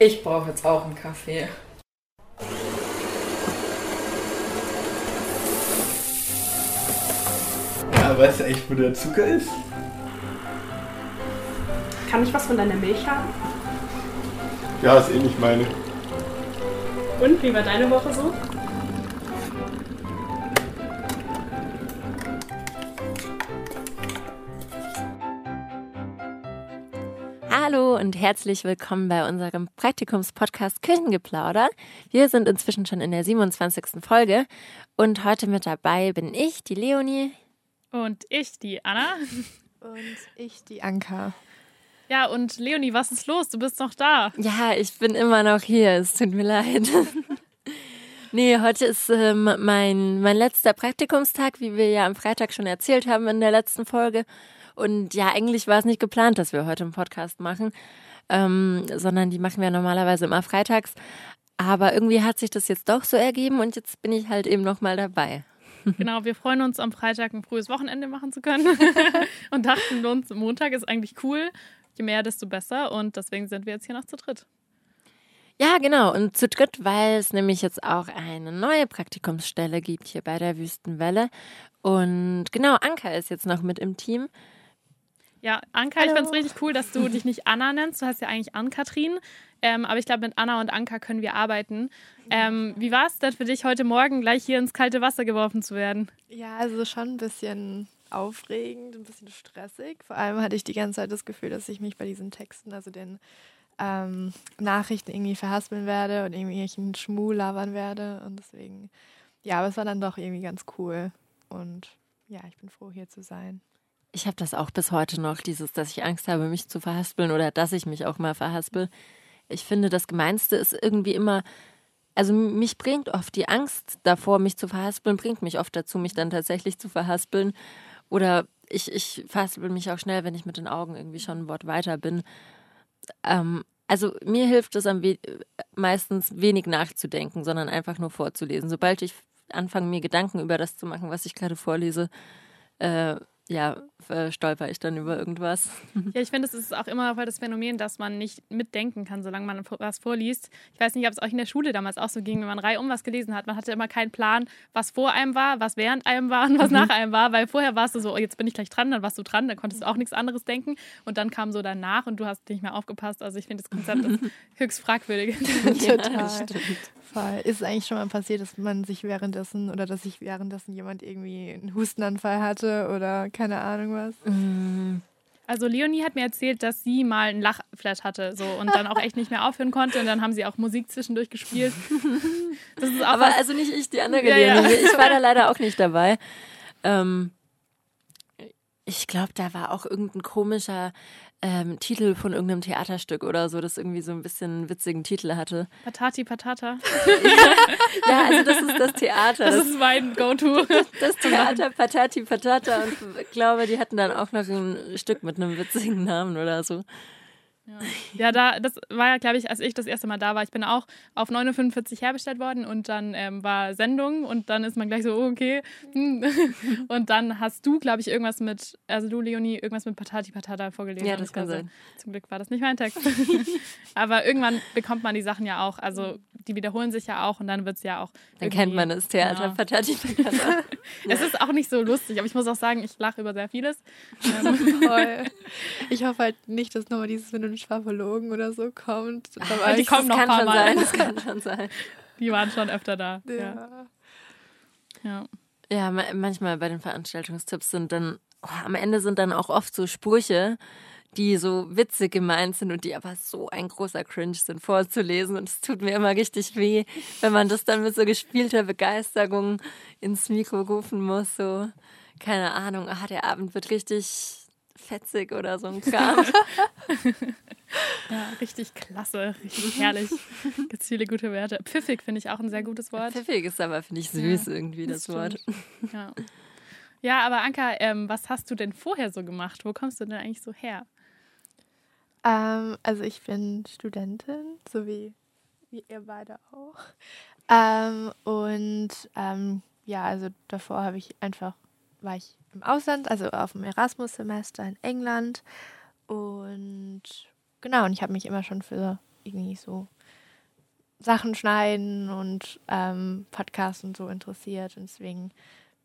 Ich brauche jetzt auch einen Kaffee. Ja, weißt du echt, wo der Zucker ist? Kann ich was von deiner Milch haben? Ja, ist eh nicht meine. Und wie war deine Woche so? Und herzlich willkommen bei unserem Praktikumspodcast Küchengeplauder. Wir sind inzwischen schon in der 27. Folge und heute mit dabei bin ich, die Leonie. Und ich, die Anna. Und ich, die Anka. Ja, und Leonie, was ist los? Du bist noch da. Ja, ich bin immer noch hier. Es tut mir leid. nee, heute ist ähm, mein, mein letzter Praktikumstag, wie wir ja am Freitag schon erzählt haben in der letzten Folge. Und ja, eigentlich war es nicht geplant, dass wir heute einen Podcast machen, ähm, sondern die machen wir normalerweise immer freitags. Aber irgendwie hat sich das jetzt doch so ergeben und jetzt bin ich halt eben nochmal dabei. Genau, wir freuen uns, am Freitag ein frühes Wochenende machen zu können und dachten uns, Montag ist eigentlich cool. Je mehr, desto besser. Und deswegen sind wir jetzt hier noch zu dritt. Ja, genau. Und zu dritt, weil es nämlich jetzt auch eine neue Praktikumsstelle gibt hier bei der Wüstenwelle. Und genau, Anka ist jetzt noch mit im Team. Ja, Anka, Hallo. ich fand es richtig cool, dass du dich nicht Anna nennst. Du heißt ja eigentlich Ann-Kathrin. Ähm, aber ich glaube, mit Anna und Anka können wir arbeiten. Ähm, wie war es denn für dich, heute Morgen gleich hier ins kalte Wasser geworfen zu werden? Ja, also schon ein bisschen aufregend, ein bisschen stressig. Vor allem hatte ich die ganze Zeit das Gefühl, dass ich mich bei diesen Texten, also den ähm, Nachrichten irgendwie verhaspeln werde und irgendwelchen Schmuh labern werde. Und deswegen, ja, aber es war dann doch irgendwie ganz cool. Und ja, ich bin froh, hier zu sein. Ich habe das auch bis heute noch, dieses, dass ich Angst habe, mich zu verhaspeln oder dass ich mich auch mal verhaspel. Ich finde, das Gemeinste ist irgendwie immer, also mich bringt oft die Angst davor, mich zu verhaspeln, bringt mich oft dazu, mich dann tatsächlich zu verhaspeln. Oder ich, ich verhaspel mich auch schnell, wenn ich mit den Augen irgendwie schon ein Wort weiter bin. Ähm, also mir hilft es am we meistens wenig nachzudenken, sondern einfach nur vorzulesen. Sobald ich anfange, mir Gedanken über das zu machen, was ich gerade vorlese, äh, ja, stolper ich dann über irgendwas. Ja, ich finde, es ist auch immer voll das Phänomen, dass man nicht mitdenken kann, solange man was vorliest. Ich weiß nicht, ob es euch in der Schule damals auch so ging, wenn man reihum was gelesen hat. Man hatte immer keinen Plan, was vor einem war, was während einem war und was mhm. nach einem war, weil vorher warst du so, oh, jetzt bin ich gleich dran, dann warst du dran, dann konntest du auch nichts anderes denken und dann kam so danach und du hast nicht mehr aufgepasst. Also ich finde, das Konzept ist höchst fragwürdig. Total. Fall. Ist es eigentlich schon mal passiert, dass man sich währenddessen oder dass sich währenddessen jemand irgendwie einen Hustenanfall hatte oder keine Ahnung was? Mm. Also Leonie hat mir erzählt, dass sie mal einen Lachflash hatte so und dann auch echt nicht mehr aufhören konnte und dann haben sie auch Musik zwischendurch gespielt. Aber was, also nicht ich, die andere ja, Leonie. Ja. Ich war da leider auch nicht dabei. Ähm, ich glaube, da war auch irgendein komischer ähm, Titel von irgendeinem Theaterstück oder so, das irgendwie so ein bisschen einen witzigen Titel hatte. Patati Patata. ja, also das ist das Theater. Das, das ist mein Go-To. Das Theater Patati Patata und ich glaube, die hatten dann auch noch ein Stück mit einem witzigen Namen oder so. Ja. ja, da, das war ja, glaube ich, als ich das erste Mal da war. Ich bin auch auf 9.45 herbestellt worden und dann ähm, war Sendung und dann ist man gleich so, oh, okay. Hm. Und dann hast du, glaube ich, irgendwas mit, also du, Leonie, irgendwas mit Patati Patata vorgelesen. Ja, das kann sein. Zum Glück war das nicht mein Text. Aber irgendwann bekommt man die Sachen ja auch, also die wiederholen sich ja auch und dann wird es ja auch. Dann kennt man das Theater genau. Patati Patata. es ist auch nicht so lustig, aber ich muss auch sagen, ich lache über sehr vieles. Toll. Ich hoffe halt nicht, dass nochmal dieses, wenn du Schwafologen oder so kommt. Ach, die kommen noch ein paar Mal. Sein, das kann schon sein. Die waren schon öfter da. Ja. Ja, ja. manchmal bei den Veranstaltungstipps sind dann, oh, am Ende sind dann auch oft so Sprüche, die so witzig gemeint sind und die aber so ein großer Cringe sind vorzulesen. Und es tut mir immer richtig weh, wenn man das dann mit so gespielter Begeisterung ins Mikro rufen muss. So, keine Ahnung, ah, der Abend wird richtig fetzig oder so ein Kram. ja, richtig klasse, richtig herrlich. Gibt viele gute Werte. Pfiffig finde ich auch ein sehr gutes Wort. Pfiffig ist aber, finde ich, süß ja, irgendwie, das, das Wort. Ja. ja, aber Anka, ähm, was hast du denn vorher so gemacht? Wo kommst du denn eigentlich so her? Ähm, also ich bin Studentin, so wie, wie ihr beide auch. Ähm, und ähm, ja, also davor habe ich einfach, war ich im Ausland, also auf dem Erasmus-Semester in England. Und genau, und ich habe mich immer schon für irgendwie so Sachen schneiden und ähm, Podcasts und so interessiert. Und deswegen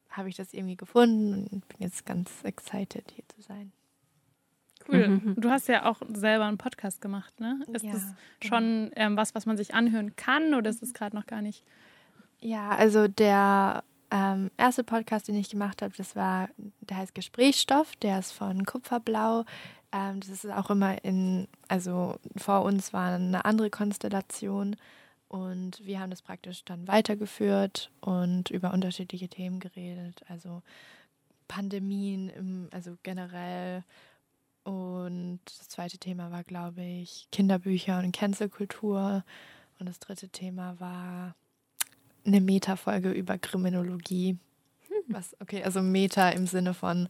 habe ich das irgendwie gefunden und bin jetzt ganz excited, hier zu sein. Cool. Mhm. Du hast ja auch selber einen Podcast gemacht, ne? Ist Ja, das genau. schon ähm, was, was man sich anhören kann oder ist es gerade noch gar nicht? Ja, also der ähm, erste Podcast, den ich gemacht habe, das war, der heißt Gesprächsstoff, der ist von Kupferblau. Ähm, das ist auch immer in, also vor uns war eine andere Konstellation und wir haben das praktisch dann weitergeführt und über unterschiedliche Themen geredet, also Pandemien, im, also generell. Und das zweite Thema war, glaube ich, Kinderbücher und Cancelkultur. Und das dritte Thema war eine Meta-Folge über Kriminologie. Was, okay, also Meta im Sinne von,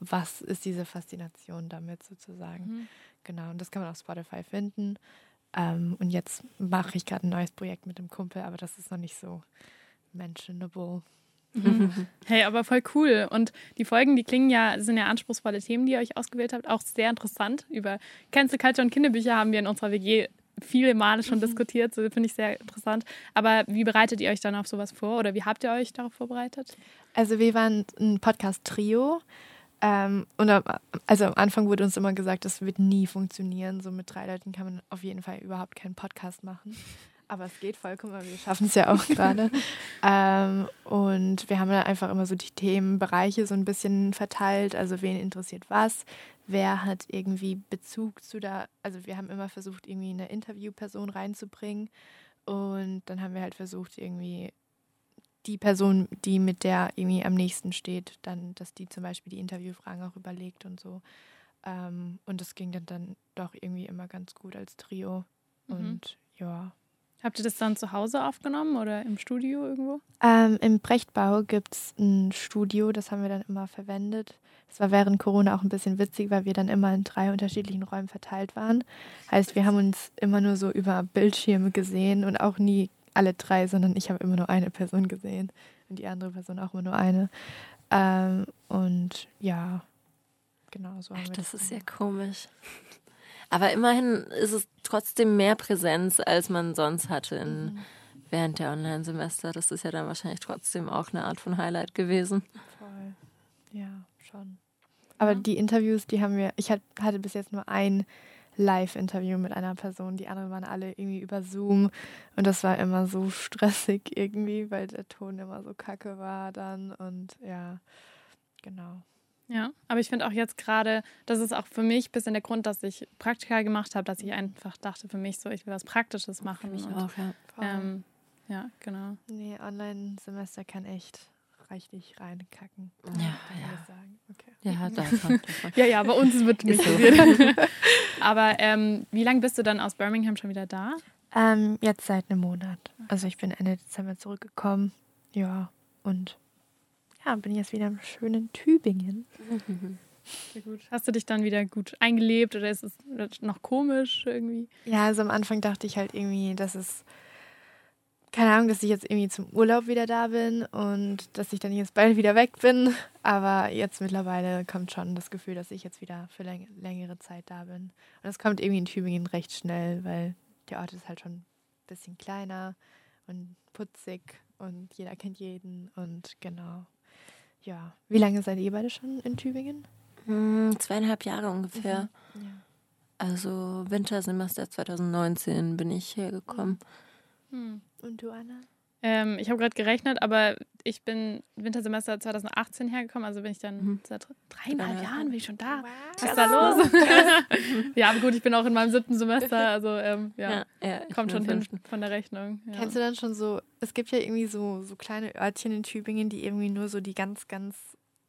was ist diese Faszination damit sozusagen. Mhm. Genau, und das kann man auf Spotify finden. Ähm, und jetzt mache ich gerade ein neues Projekt mit dem Kumpel, aber das ist noch nicht so mentionable. Hey, aber voll cool. Und die Folgen, die klingen ja, sind ja anspruchsvolle Themen, die ihr euch ausgewählt habt, auch sehr interessant. Über Cancel Culture und Kinderbücher haben wir in unserer WG viele Male schon diskutiert. So finde ich sehr interessant. Aber wie bereitet ihr euch dann auf sowas vor? Oder wie habt ihr euch darauf vorbereitet? Also wir waren ein Podcast-Trio. Ähm, und also am Anfang wurde uns immer gesagt, das wird nie funktionieren. So mit drei Leuten kann man auf jeden Fall überhaupt keinen Podcast machen. Aber es geht vollkommen, wir schaffen es ja auch gerade. ähm, und wir haben dann einfach immer so die Themenbereiche so ein bisschen verteilt. Also wen interessiert was? Wer hat irgendwie Bezug zu da? Also wir haben immer versucht, irgendwie eine Interviewperson reinzubringen. Und dann haben wir halt versucht, irgendwie die Person, die mit der irgendwie am nächsten steht, dann, dass die zum Beispiel die Interviewfragen auch überlegt und so. Ähm, und das ging dann, dann doch irgendwie immer ganz gut als Trio. Mhm. Und ja. Habt ihr das dann zu Hause aufgenommen oder im Studio irgendwo? Ähm, Im Brechtbau gibt es ein Studio, das haben wir dann immer verwendet. Das war während Corona auch ein bisschen witzig, weil wir dann immer in drei unterschiedlichen Räumen verteilt waren. Heißt, wir haben uns immer nur so über Bildschirme gesehen und auch nie alle drei, sondern ich habe immer nur eine Person gesehen und die andere Person auch immer nur eine. Ähm, und ja, genau so haben Ach, wir das ist ja komisch. Aber immerhin ist es trotzdem mehr Präsenz, als man sonst hatte in, während der Online-Semester. Das ist ja dann wahrscheinlich trotzdem auch eine Art von Highlight gewesen. Voll. Ja, schon. Aber die Interviews, die haben wir, ich hat- hatte bis jetzt nur ein Live-Interview mit einer Person. Die anderen waren alle irgendwie über Zoom. Und das war immer so stressig irgendwie, weil der Ton immer so kacke war dann. Und ja, genau. Ja, aber ich finde auch jetzt gerade, das ist auch für mich ein bisschen der Grund, dass ich Praktika gemacht habe, dass ich einfach dachte für mich so, ich will was Praktisches machen. Ich und, auch, ja. Ähm, ja, genau. nee, Online-Semester kann echt reichlich reinkacken. Ja, ja. Okay. Ja, davon. davon. Ja, ja, bei uns wird nicht so. aber ähm, wie lange bist du dann aus Birmingham schon wieder da? Ähm, jetzt seit einem Monat. Also ich bin Ende Dezember zurückgekommen. Ja, und ja, bin jetzt wieder im schönen Tübingen. Sehr gut. Hast du dich dann wieder gut eingelebt oder ist es noch komisch irgendwie? Ja, also am Anfang dachte ich halt irgendwie, dass es, keine Ahnung, dass ich jetzt irgendwie zum Urlaub wieder da bin und dass ich dann jetzt bald wieder weg bin. Aber jetzt mittlerweile kommt schon das Gefühl, dass ich jetzt wieder für läng längere Zeit da bin. Und es kommt irgendwie in Tübingen recht schnell, weil der Ort ist halt schon ein bisschen kleiner und putzig und jeder kennt jeden und genau. Ja. Wie lange seid ihr beide schon in Tübingen? Hm, zweieinhalb Jahre ungefähr. Ja. Also Wintersemester 2019 bin ich hergekommen. Hm. Und du, Anna? Ähm, ich habe gerade gerechnet, aber ich bin Wintersemester 2018 hergekommen, also bin ich dann Mhm. seit dreieinhalb Ja. Jahren bin ich schon da. Was Was ist da los? ja, aber gut, ich bin auch in meinem siebten Semester, also ähm, ja, ja ich kommt schon hin von der Rechnung. Ja. Kennst du dann schon so, es gibt ja irgendwie so, so kleine Örtchen in Tübingen, die irgendwie nur so die ganz, ganz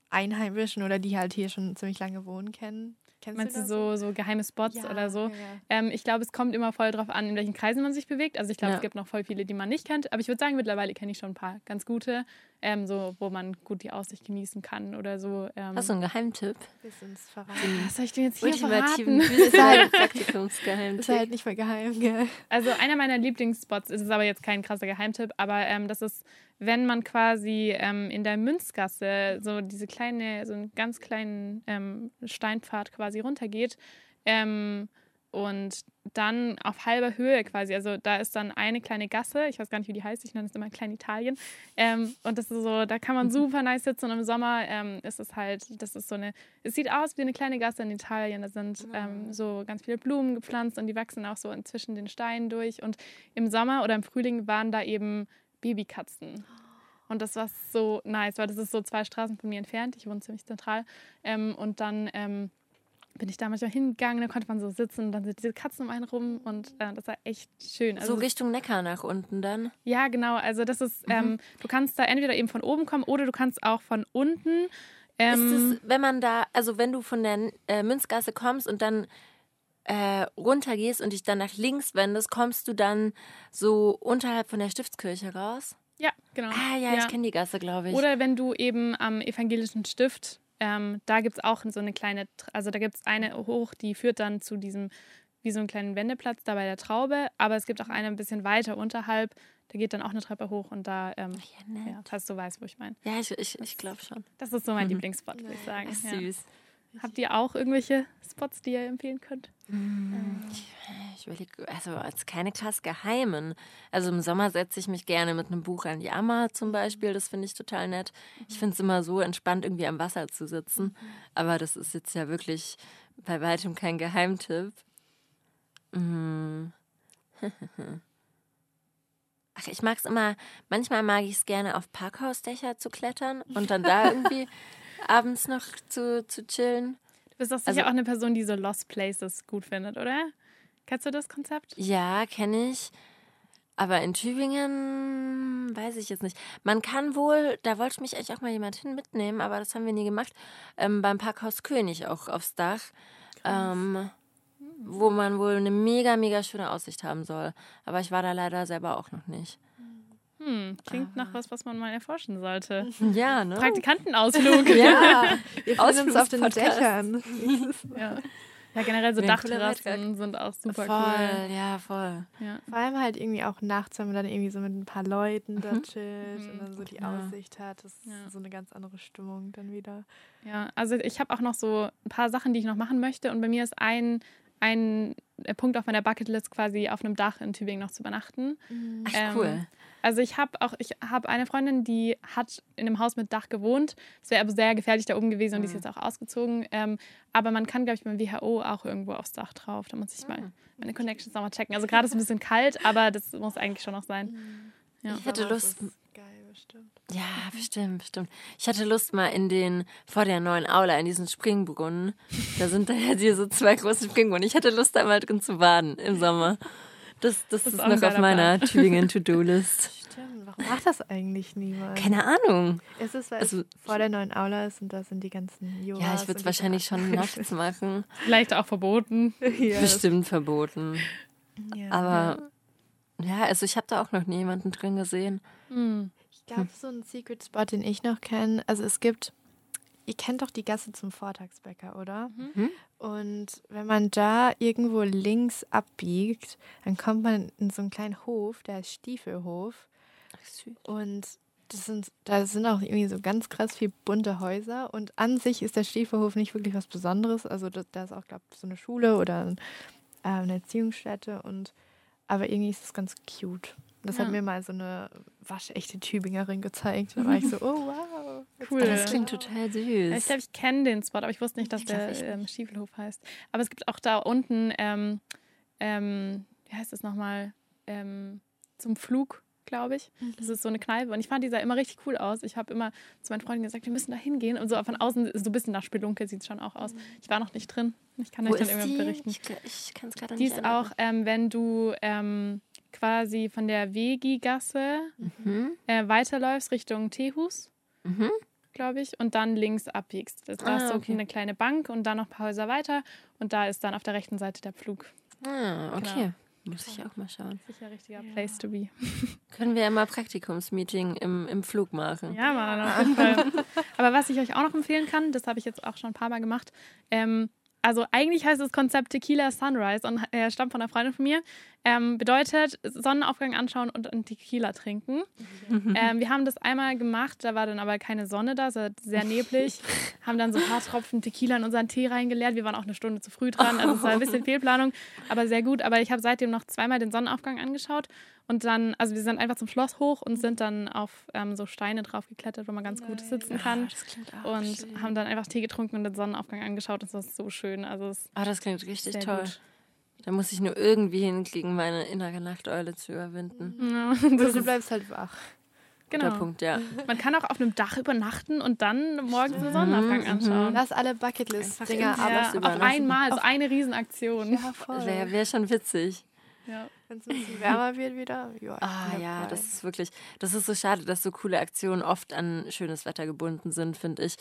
Einheimischen oder die halt hier schon ziemlich lange wohnen kennen. Kennst Meinst du so, so geheime Spots Ja, oder so? ja. Ähm, ich glaube, es kommt immer voll drauf an, in welchen Kreisen man sich bewegt. Also ich glaube, Ja. es gibt noch voll viele, die man nicht kennt. Aber ich würde sagen, mittlerweile kenne ich schon ein paar ganz gute, ähm, so wo man gut die Aussicht genießen kann oder so. Ähm, Hast du einen Geheimtipp? Willst du uns verraten? was soll ich denn jetzt hier Ultimativen verraten? Ist halt- Praktikumsgeheimtipp. Ist halt nicht mehr geheim, gell? Also einer meiner Lieblingsspots ist es aber jetzt kein krasser Geheimtipp, aber ähm, das ist, wenn man quasi ähm, in der Münzgasse so diese kleine, so einen ganz kleinen ähm, Steinpfad quasi runtergeht, ähm, und dann auf halber Höhe quasi. Also da ist dann eine kleine Gasse, ich weiß gar nicht, wie die heißt, ich nenne es immer Klein Italien. Ähm, und das ist so, da kann man super nice sitzen und im Sommer ähm, ist es halt, das ist so eine, es sieht aus wie eine kleine Gasse in Italien. Da sind ähm, so ganz viele Blumen gepflanzt und die wachsen auch so zwischen den Steinen durch. Und im Sommer oder im Frühling waren da eben Babykatzen. Und das war so nice, weil das ist so zwei Straßen von mir entfernt. Ich wohne ziemlich zentral. Ähm, und dann ähm, bin ich da manchmal hingegangen, da konnte man so sitzen und dann sind diese Katzen um einen rum und äh, das war echt schön. Also so Richtung Neckar nach unten dann. ja, genau. Also das ist, ähm, du kannst da entweder eben von oben kommen oder du kannst auch von unten. Ähm, ist es, wenn man da, also wenn du von der äh, Münzgasse kommst und dann äh, runtergehst und dich dann nach links wendest, kommst du dann so unterhalb von der Stiftskirche raus? ja, genau. Ah ja, ich kenne die Gasse, glaube ich. Oder wenn du eben am evangelischen Stift, ähm, da gibt es auch so eine kleine, also da gibt es eine hoch, die führt dann zu diesem, wie so einen kleinen Wendeplatz da bei der Traube, aber es gibt auch eine ein bisschen weiter unterhalb, da geht dann auch eine Treppe hoch und da, ähm, ja, nett. ja, falls du weißt, wo ich meine. Ja, ich, ich, ich glaube schon. Das ist so mein Lieblingsspot, würde ich sagen. Ist Ja. Habt ihr auch irgendwelche Spots, die ihr empfehlen könnt? Ich überlege, also als keine krass geheimen. Also im Sommer setze ich mich gerne mit einem Buch an die Ammer zum Beispiel. Das finde ich total nett. Ich finde es immer so entspannt, irgendwie am Wasser zu sitzen. Aber das ist jetzt ja wirklich bei weitem kein Geheimtipp. Mm. Ach, ich mag es immer, manchmal mag ich es gerne auf Parkhausdächer zu klettern und dann da irgendwie abends noch zu, zu chillen. Du bist doch sicher Also- auch eine Person, die so Lost Places gut findet, oder? Kennst du das Konzept? Ja, kenne ich. Aber in Tübingen weiß ich jetzt nicht. Man kann wohl, da wollte mich eigentlich auch mal jemand hin mitnehmen, aber das haben wir nie gemacht, ähm, beim Parkhaus König auch aufs Dach, ähm, wo man wohl eine mega, mega schöne Aussicht haben soll. Aber ich war da leider selber auch noch nicht. Hm, klingt nach was, was man mal erforschen sollte. Ja, ne? Praktikantenausflug. Ja, Wir uns auf den. Dächern. Ja. ja, generell so Nee, Dachterrassen sind auch super voll, cool. ja, voll. Ja. Vor allem halt irgendwie auch nachts, wenn man dann irgendwie so mit ein paar Leuten da chillt und dann so die Ja. Aussicht hat. Das ist Ja. so eine ganz andere Stimmung dann wieder. ja, also ich habe auch noch so ein paar Sachen, die ich noch machen möchte. Und bei mir ist ein, ein Punkt auf meiner Bucketlist quasi auf einem Dach in Tübingen noch zu übernachten. Mhm. Ach, Ähm, cool. Also ich habe auch, ich habe eine Freundin, die hat in einem Haus mit Dach gewohnt. Es wäre aber sehr gefährlich da oben gewesen und die ist jetzt auch ausgezogen. Ähm, aber man kann, glaube ich, beim WHO auch irgendwo aufs Dach drauf. Da muss ich mal meine Connections nochmal checken. Also gerade ist es ein bisschen kalt, aber das muss eigentlich schon noch sein. Ja. Ich hätte Lust, bestimmt. Ja, bestimmt, bestimmt. Ich hatte Lust mal in den, vor der neuen Aula, in diesen Springbrunnen. Da sind da ja diese zwei großen Springbrunnen. Ich hatte Lust, da mal drin zu baden im Sommer. Das, das, ist ist, noch auf meiner Tübingen-To-Do-List. Stimmt. Warum macht das eigentlich niemand? Keine Ahnung. Ist es, weil Also- es vor der neuen Aula ist und da sind die ganzen Yogas Ja, ich würde es wahrscheinlich schon nachts machen. Vielleicht auch verboten. ja, Bestimmt verboten. Ja. Aber ja, also ich habe da auch noch nie jemanden drin gesehen. Hm. Ich glaube, so ein Secret Spot, den ich noch kenne, also es gibt, ihr kennt doch die Gasse zum Vortagsbäcker, oder? Mhm. Und wenn man da irgendwo links abbiegt, dann kommt man in so einen kleinen Hof, der heißt Stiefelhof. Ach, süß. Und das sind, da sind auch irgendwie so ganz krass viel bunte Häuser. Und an sich ist der Stiefelhof nicht wirklich was Besonderes. Also da, da ist auch, glaube ich, so eine Schule oder ein, äh, eine Erziehungsstätte. Und, aber irgendwie ist es ganz cute. Das Ja. hat mir mal so eine waschechte Tübingerin gezeigt. Da war ich so, oh wow. Cool. Das klingt total Ja, ich süß. glaube, ich kenne den Spot, aber ich wusste nicht, dass glaub, der ähm, Stiefelhof heißt. Aber es gibt auch da unten, ähm, ähm, wie heißt das nochmal, ähm, zum Flug, glaube ich. Das ist so eine Kneipe und ich fand die sah immer richtig cool aus. Ich habe immer zu meinen Freunden gesagt, wir müssen da hingehen und so von außen, so ein bisschen nach Spelunke sieht es schon auch aus. Ich war noch nicht drin. Ich kann Wo euch dann die? berichten. Ich, ich kann es gerade Die nicht ist auch, ähm, wenn du ähm, quasi von der Vegi-Gasse Mhm. äh, weiterläufst Richtung Teehus, Mhm. glaube ich, und dann links abbiegst. Da Ah, ist so okay. eine kleine Bank und dann noch ein paar Häuser weiter und da ist dann auf der rechten Seite der Pflug. Ah, okay. Muss ich auch mal schauen. Sicher richtiger Place to be. Können wir ja mal Praktikumsmeeting im, im Flug machen. Ja, Mann, auf jeden Fall. Aber was ich euch auch noch empfehlen kann, das habe ich jetzt auch schon ein paar Mal gemacht. Ähm, also eigentlich heißt das Konzept Tequila Sunrise und äh, stammt von einer Freundin von mir. Ähm, bedeutet Sonnenaufgang anschauen und einen Tequila trinken. Ähm, wir haben das einmal gemacht, da war dann aber keine Sonne da, es war sehr neblig. haben dann so ein paar Tropfen Tequila in unseren Tee reingeleert. Wir waren auch eine Stunde zu früh dran, also es war ein bisschen Fehlplanung, aber sehr gut. Aber ich habe seitdem noch zweimal den Sonnenaufgang angeschaut und dann, also wir sind einfach zum Schloss hoch und sind dann auf ähm, so Steine drauf geklettert, wo man ganz gut sitzen kann. das klingt auch und schön. haben dann einfach Tee getrunken und den Sonnenaufgang angeschaut. Das war so schön. Also es Ah, das klingt richtig toll. gut. Da muss ich nur irgendwie hinkriegen, meine innere Nachteule zu überwinden. ja, das du bleibst halt wach. Guter genau. Punkt, ja. Man kann auch auf einem Dach übernachten und dann morgens den Sonnenaufgang anschauen. Lass alle Bucketlist-Dinger Einfach ab. Ja, auf einmal, so eine Riesenaktion. Ja, voll. Wäre wär schon witzig. Ja. Wenn es ein bisschen wärmer wird wieder. Ja, Ah ja, dabei. das ist wirklich, das ist so schade, dass so coole Aktionen oft an schönes Wetter gebunden sind, finde ich.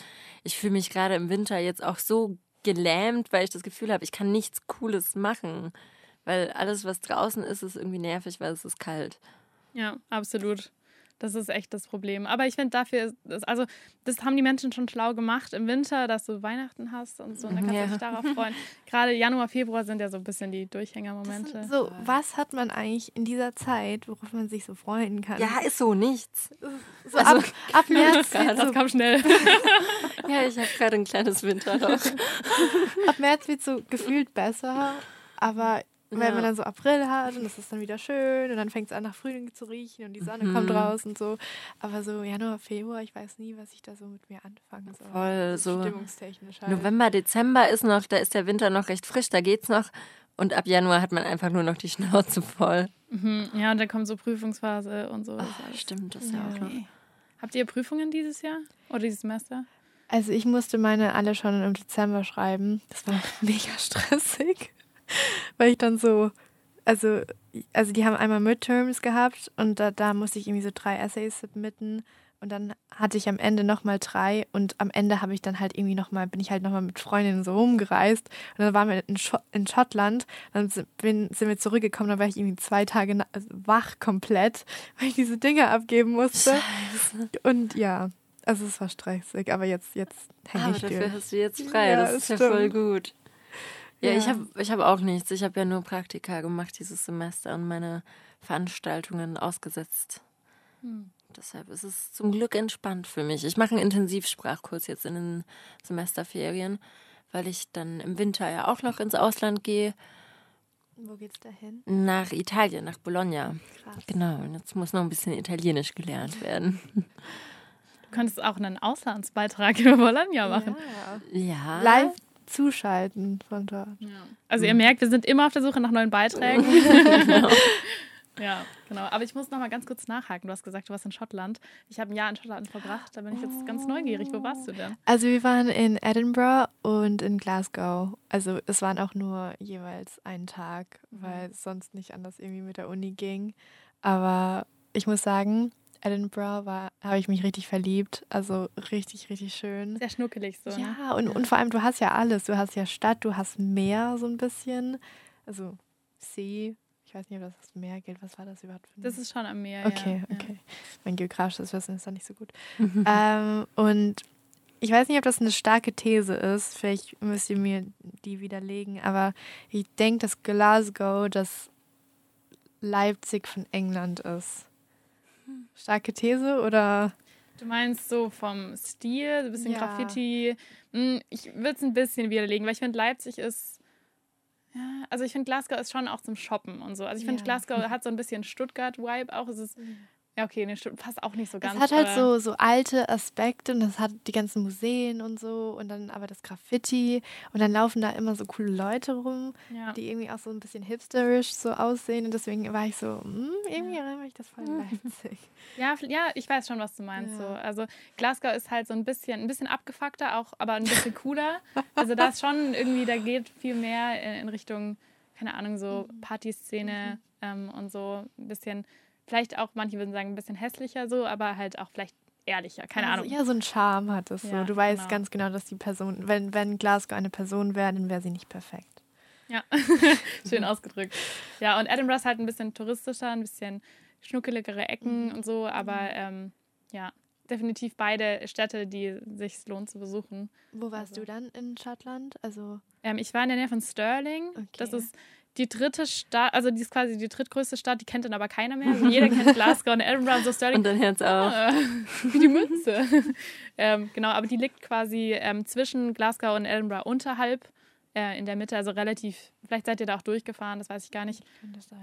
Ich fühle mich gerade im Winter jetzt auch so gelähmt, weil ich das Gefühl habe, ich kann nichts Cooles machen. Weil alles, was draußen ist, ist irgendwie nervig, weil es ist kalt. ja, absolut. Das ist echt das Problem. Aber ich finde dafür, ist, das- also das haben die Menschen schon schlau gemacht im Winter, dass du Weihnachten hast und so. Und dann kannst Ja. du dich darauf freuen. Gerade Januar, Februar sind ja so ein bisschen die Durchhängermomente. so, was hat man eigentlich in dieser Zeit, worauf man sich so freuen kann? Ja, ist so nichts. so ab, ab März das so, kam schnell. Ja, ich habe gerade ein kleines Winterloch. ab März wird so gefühlt besser, aber wenn Ja. man dann so April hat und es ist dann wieder schön und dann fängt es an nach Frühling zu riechen und die Sonne Mhm. kommt raus und so. Aber so Januar, Februar, ich weiß nie, was ich da so mit mir anfangen soll. Voll, so Stimmungstechnisch halt. November, Dezember ist noch, da ist der Winter noch recht frisch, da geht's noch. Und ab Januar hat man einfach nur noch die Schnauze voll. Mhm. Ja, und dann kommt so Prüfungsphase und so. Ach, stimmt, das ist ja auch noch. Habt ihr Prüfungen dieses Jahr oder dieses Semester? Also ich musste meine alle schon im Dezember schreiben. Das war mega stressig, weil ich dann so, also, also die haben einmal Midterms gehabt und da, da musste ich irgendwie so drei Essays submitten und dann hatte ich am Ende nochmal drei und am Ende habe ich dann halt irgendwie nochmal, bin ich halt nochmal mit Freundinnen so rumgereist und dann waren wir in, Scho in Schottland, dann sind, bin, sind wir zurückgekommen, dann war ich irgendwie zwei Tage also wach komplett, weil ich diese Dinge abgeben musste und ja, also es war stressig, aber jetzt, jetzt hänge Aber ich dafür durch. hast du jetzt frei, Ja, das ist ja voll stimmt. gut. Ja, Ja. ich habe ich hab auch nichts. Ich habe ja nur Praktika gemacht dieses Semester und meine Veranstaltungen ausgesetzt. Deshalb ist es zum Glück entspannt für mich. Ich mache einen Intensivsprachkurs jetzt in den Semesterferien, weil ich dann im Winter ja auch noch ins Ausland gehe, Wo geht's da hin? nach Italien, nach Bologna. Krass. Genau, und jetzt muss noch ein bisschen Italienisch gelernt werden. Du könntest auch einen Auslandsbeitrag über Bologna machen. Ja. Ja. Live zuschalten von dort. Also ihr merkt, wir sind immer auf der Suche nach neuen Beiträgen. ja, genau. Aber ich muss noch mal ganz kurz nachhaken. Du hast gesagt, du warst in Schottland. Ich habe ein Jahr in Schottland verbracht. Da bin ich jetzt ganz neugierig. Wo warst du denn? Also wir waren in Edinburgh und in Glasgow. Also es waren auch nur jeweils einen Tag, weil es sonst nicht anders irgendwie mit der Uni ging. Aber ich muss sagen, Edinburgh war, habe ich mich richtig verliebt. Also richtig, richtig schön. Sehr schnuckelig so. Ne? Ja, und, und vor allem, du hast ja alles. Du hast ja Stadt, du hast Meer so ein bisschen. Also See. Ich weiß nicht, ob das Meer gilt. Was war das überhaupt für ein Das ist schon am Meer. Okay, ja. okay. Mein geografisches Wissen ist da nicht so gut. ähm, und ich weiß nicht, ob das eine starke These ist. Vielleicht müsst ihr mir die widerlegen. Aber ich denke, dass Glasgow das Leipzig von England ist. Starke These oder? Du meinst so vom Stil, so ein bisschen Ja. Graffiti. Hm, Ich würde es ein bisschen widerlegen, weil ich finde, Leipzig ist. Ja, also ich finde, Glasgow ist schon auch zum Shoppen und so. Also ich finde, Ja. Glasgow hat so ein bisschen Stuttgart-Vibe auch. Es ist, ja, okay, nee, Stutt- passt auch nicht so ganz. es hat halt so, so alte Aspekte und es hat die ganzen Museen und so und dann aber das Graffiti und dann laufen da immer so coole Leute rum. Ja. die irgendwie auch so ein bisschen hipsterisch so aussehen. Und deswegen war ich so, hm, irgendwie erinnere mich das voll Leipzig. Ja, ja, ich weiß schon, was du meinst. Ja. So. Also Glasgow ist halt so ein bisschen, ein bisschen abgefuckter, auch, aber ein bisschen cooler. Also da ist schon irgendwie, da geht viel mehr in, in Richtung, keine Ahnung, so Mhm. Partyszene ähm, und so ein bisschen, vielleicht auch, manche würden sagen, ein bisschen hässlicher so, aber halt auch vielleicht ehrlicher, keine also, Ahnung. Ja, so ein Charme hat es so. Ja, Du weißt genau. ganz genau, dass die Person, wenn, wenn Glasgow eine Person wäre, dann wäre sie nicht perfekt. Ja, schön ausgedrückt. Ja, und Edinburgh ist halt ein bisschen touristischer, ein bisschen schnuckeligere Ecken Mhm. und so, aber ähm, ja, definitiv beide Städte, die sich lohnt zu besuchen. Wo warst Also- du dann in Schottland? Also, Ähm, ich war in der Nähe von Stirling. Das Okay. ist die dritte Stadt, also die ist quasi die drittgrößte Stadt, die kennt dann aber keiner mehr. Also jeder kennt Glasgow und Edinburgh und so Stirling. Und dann hört es auch. Ah, wie die Münze. ähm, genau, aber die liegt quasi ähm, zwischen Glasgow und Edinburgh unterhalb äh, in der Mitte, also relativ, vielleicht seid ihr da auch durchgefahren, das weiß ich gar nicht.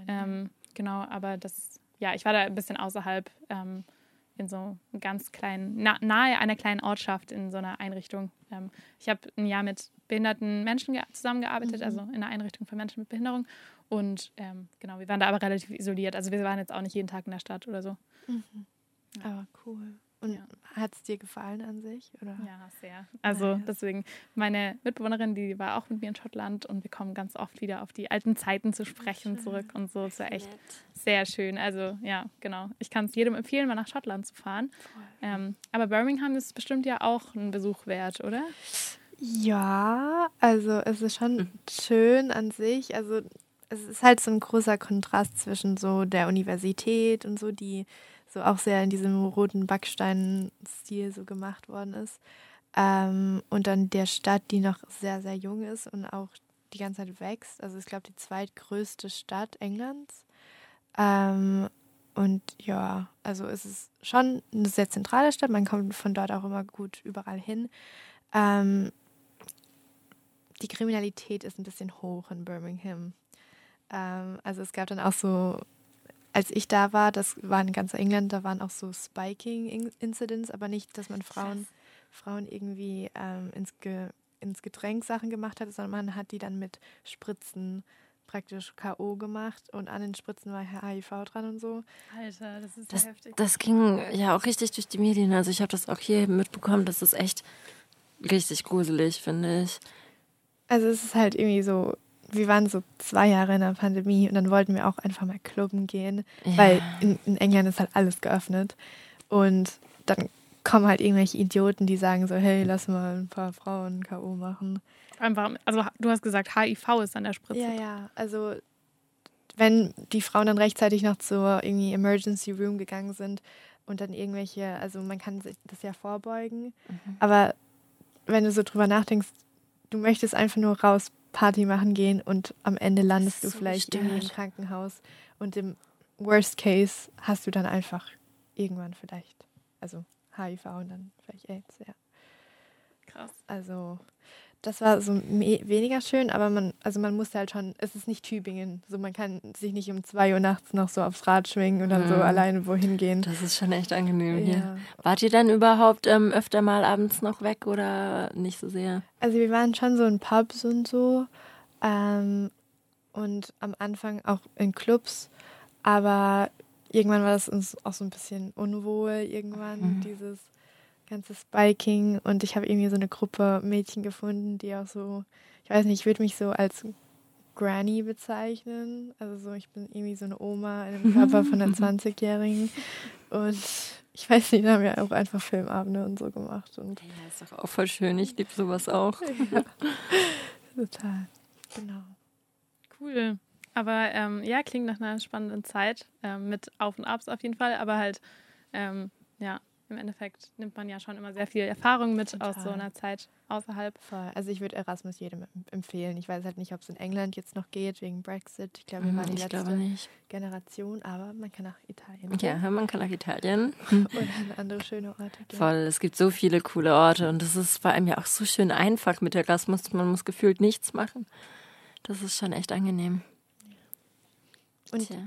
Ähm, genau, aber das, ja, ich war da ein bisschen außerhalb ähm, in so einem ganz kleinen, na, nahe einer kleinen Ortschaft in so einer Einrichtung. Ähm, ich habe ein Jahr mit behinderten Menschen zusammengearbeitet, also in einer Einrichtung für Menschen mit Behinderung. Und ähm, genau, wir waren da aber relativ isoliert. Also wir waren jetzt auch nicht jeden Tag in der Stadt oder so. Mhm. Aber cool. Und Ja. hat es dir gefallen an sich? Oder? Ja, sehr. Also Nice. deswegen, meine Mitbewohnerin, die war auch mit mir in Schottland und wir kommen ganz oft wieder auf die alten Zeiten zu sprechen schön. zurück und so. Es war echt sehr schön. Also ja, genau. Ich kann es jedem empfehlen, mal nach Schottland zu fahren. Ähm, aber Birmingham ist bestimmt ja auch ein Besuch wert, oder? Ja, also es ist schon Mhm. schön an sich. Also es ist halt so ein großer Kontrast zwischen so der Universität und so, die so auch sehr in diesem roten Backstein-Stil so gemacht worden ist. Ähm, und dann der Stadt, die noch sehr, sehr jung ist und auch die ganze Zeit wächst. Also ich glaube, die zweitgrößte Stadt Englands. Ähm, und ja, also es ist schon eine sehr zentrale Stadt. Man kommt von dort auch immer gut überall hin. Ähm, die Kriminalität ist ein bisschen hoch in Birmingham. Ähm, also es gab dann auch so, als ich da war, das war in ganz England, da waren auch so Spiking-Incidents, aber nicht, dass man Frauen, Frauen irgendwie ähm, ins, Ge ins Getränk Sachen gemacht hat, sondern man hat die dann mit Spritzen praktisch K.O. gemacht und an den Spritzen war HIV dran und so. Alter, das ist Das, ja heftig. das ging ja auch richtig durch die Medien. Also ich habe das auch hier mitbekommen. Das ist echt richtig gruselig, finde ich. Also es ist halt irgendwie so, wir waren so zwei Jahre in der Pandemie und dann wollten wir auch einfach mal klubben gehen, Ja. weil in, in England ist halt alles geöffnet. Und dann kommen halt irgendwelche Idioten, die sagen so, hey, lass mal ein paar Frauen K.O. machen. Einfach, also du hast gesagt, HIV ist an der Spritze. Ja, ja, also wenn die Frauen dann rechtzeitig noch zur irgendwie Emergency Room gegangen sind und dann irgendwelche, also man kann sich das ja vorbeugen, aber wenn du so drüber nachdenkst, du möchtest einfach nur raus Party machen gehen und am Ende landest du so vielleicht irgendwie im. Krankenhaus und im Worst Case hast du dann einfach irgendwann vielleicht, also HIV und dann vielleicht AIDS, ja. Krass. Also das war so weniger schön, aber man, also man musste halt schon, es ist nicht Tübingen, so man kann sich nicht um zwei Uhr nachts noch so aufs Rad schwingen oder so Mhm. alleine wohin gehen. Das ist schon echt angenehm hier. Ja. Wart ihr dann überhaupt ähm, öfter mal abends noch weg oder nicht so sehr? Also wir waren schon so in Pubs und so ähm, und am Anfang auch in Clubs, aber irgendwann war das uns auch so ein bisschen unwohl, irgendwann Mhm. dieses ganze Spiking und ich habe irgendwie so eine Gruppe Mädchen gefunden, die auch so, ich weiß nicht, ich würde mich so als Granny bezeichnen, also so, ich bin irgendwie so eine Oma in einem Körper von einer 20-Jährigen und ich weiß nicht, da haben wir auch einfach Filmabende und so gemacht und Ja, ist doch auch voll schön. Ich liebe sowas auch. ja, total, genau. Cool. Aber ähm, ja, klingt nach einer spannenden Zeit ähm, mit Auf und Abs auf jeden Fall. Aber halt, ähm, ja, im Endeffekt nimmt man ja schon immer sehr viel Erfahrung mit aus so Total. einer Zeit außerhalb. Voll. Also ich würde Erasmus jedem em- empfehlen. Ich weiß halt nicht, ob es in England jetzt noch geht wegen Brexit. Ich glaube, wir waren die Mhm, Ich letzte. Generation, aber man kann nach Italien gehen Ja, man kann nach Italien. oder an andere schöne Orte gehen. Voll, es gibt so viele coole Orte und das ist vor allem ja auch so schön einfach mit Erasmus. Man muss gefühlt nichts machen. Das ist schon echt angenehm. Und, Tja.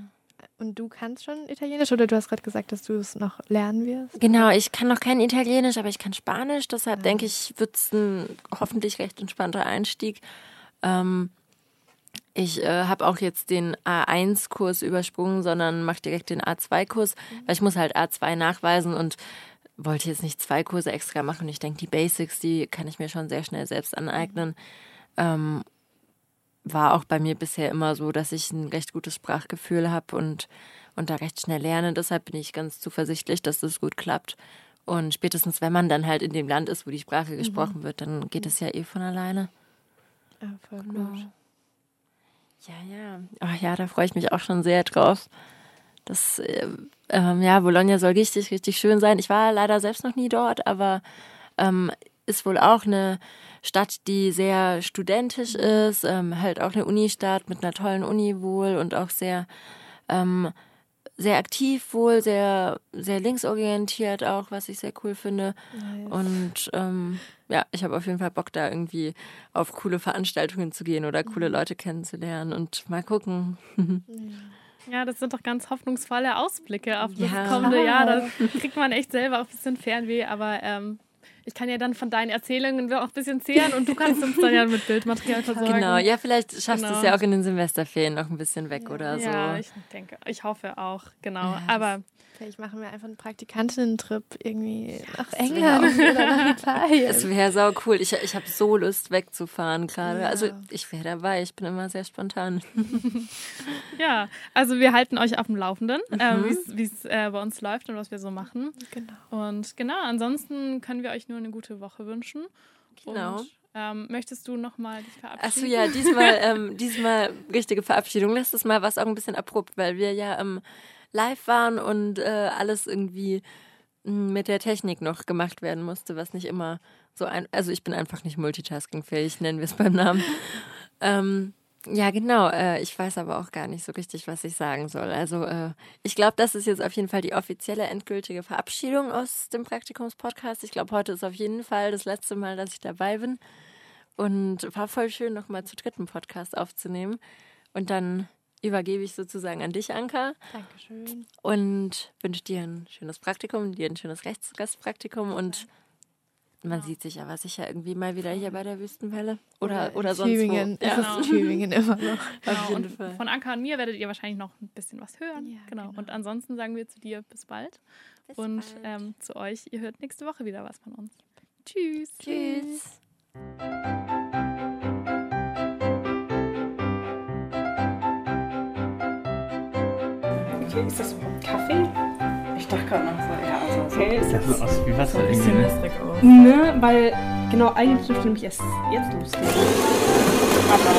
Und du kannst schon Italienisch oder du hast gerade gesagt, dass du es noch lernen wirst? Genau, ich kann noch kein Italienisch, aber ich kann Spanisch. Deshalb denke ich, wird es ein hoffentlich recht entspannter Einstieg. Ähm, ich äh, habe auch jetzt den A1-Kurs übersprungen, sondern mache direkt den A2-Kurs, weil ich muss halt A2 nachweisen und wollte jetzt nicht zwei Kurse extra machen. Ich denke, die Basics, die kann ich mir schon sehr schnell selbst aneignen. Ähm, war auch bei mir bisher immer so, dass ich ein recht gutes Sprachgefühl habe und, und da recht schnell lerne. Deshalb bin ich ganz zuversichtlich, dass das gut klappt. Und spätestens, wenn man dann halt in dem Land ist, wo die Sprache gesprochen wird, dann geht es ja eh von alleine. Ja, voll Genau. gut. Ja, ja. Ach ja, da freue ich mich auch schon sehr drauf. Das, äh, ähm, ja, Bologna soll richtig, richtig schön sein. Ich war leider selbst noch nie dort, aber ähm, ist wohl auch eine Stadt, die sehr studentisch ist, ähm, halt auch eine Unistadt mit einer tollen Uni wohl und auch sehr ähm, sehr aktiv wohl, sehr, sehr linksorientiert auch, was ich sehr cool finde. Nice. Und ähm, ja, ich habe auf jeden Fall Bock, da irgendwie auf coole Veranstaltungen zu gehen oder coole mhm. Leute kennenzulernen und mal gucken. Ja, das sind doch ganz hoffnungsvolle Ausblicke auf das ja. kommende Jahr. Da kriegt man echt selber auch ein bisschen Fernweh, aber ähm, ich kann ja dann von deinen Erzählungen auch ein bisschen zehren und du kannst uns dann ja mit Bildmaterial versorgen. Genau, ja, vielleicht schaffst genau. du es ja auch in den Semesterferien noch ein bisschen weg ja. oder so. Ja, ich denke, ich hoffe auch, genau. Ja, Aber Vielleicht machen wir einfach einen Praktikantinnen-Trip irgendwie nach England oder nach Italien. Das wäre sau cool. Ich, ich habe so Lust wegzufahren gerade. Ja. Also ich wäre dabei. Ich bin immer sehr spontan. ja, also wir halten euch auf dem Laufenden, mhm. äh, wie es äh, bei uns läuft und was wir so machen. Genau. Und genau, ansonsten können wir euch nur eine gute Woche wünschen. Genau. Und, ähm, möchtest du nochmal dich verabschieden? Achso, ja, diesmal, ähm, diesmal richtige Verabschiedung. Letztes Mal war es auch ein bisschen abrupt, weil wir ja ähm, live waren und äh, alles irgendwie hm, mit der Technik noch gemacht werden musste, was nicht immer so ein. Also ich bin einfach nicht multitaskingfähig, nennen wir es beim Namen. ähm, ja, genau. Äh, ich weiß aber auch gar nicht so richtig, was ich sagen soll. Also äh, ich glaube, das ist jetzt auf jeden Fall die offizielle endgültige Verabschiedung aus dem Praktikumspodcast. Ich glaube, heute ist auf jeden Fall das letzte Mal, dass ich dabei bin. Und war voll schön, nochmal zu dritten Podcast aufzunehmen. Und dann übergebe ich sozusagen an dich, Anka. Dankeschön. Und wünsche dir ein schönes Praktikum, dir ein schönes Rechtsgastpraktikum und man ja. sieht sich aber sicher irgendwie mal wieder hier bei der Wüstenwelle oder, oder, oder sonst Tübingen. wo. Ja. Genau. Tübingen immer noch. Genau. Auf jeden Fall. Von Anka und mir werdet ihr wahrscheinlich noch ein bisschen was hören. Ja, genau. genau. Und ansonsten sagen wir zu dir bis bald. Bis und bald. Ähm, zu euch, ihr hört nächste Woche wieder was von uns. Tschüss. Tschüss. Okay, ist das überhaupt Kaffee? Ich dachte gerade noch so, ja, also okay, ist das so aus wie Wasser so ein bisschen wässrig aus. Ne, weil genau eigentlich dürfte nämlich erst jetzt losgehen. Aber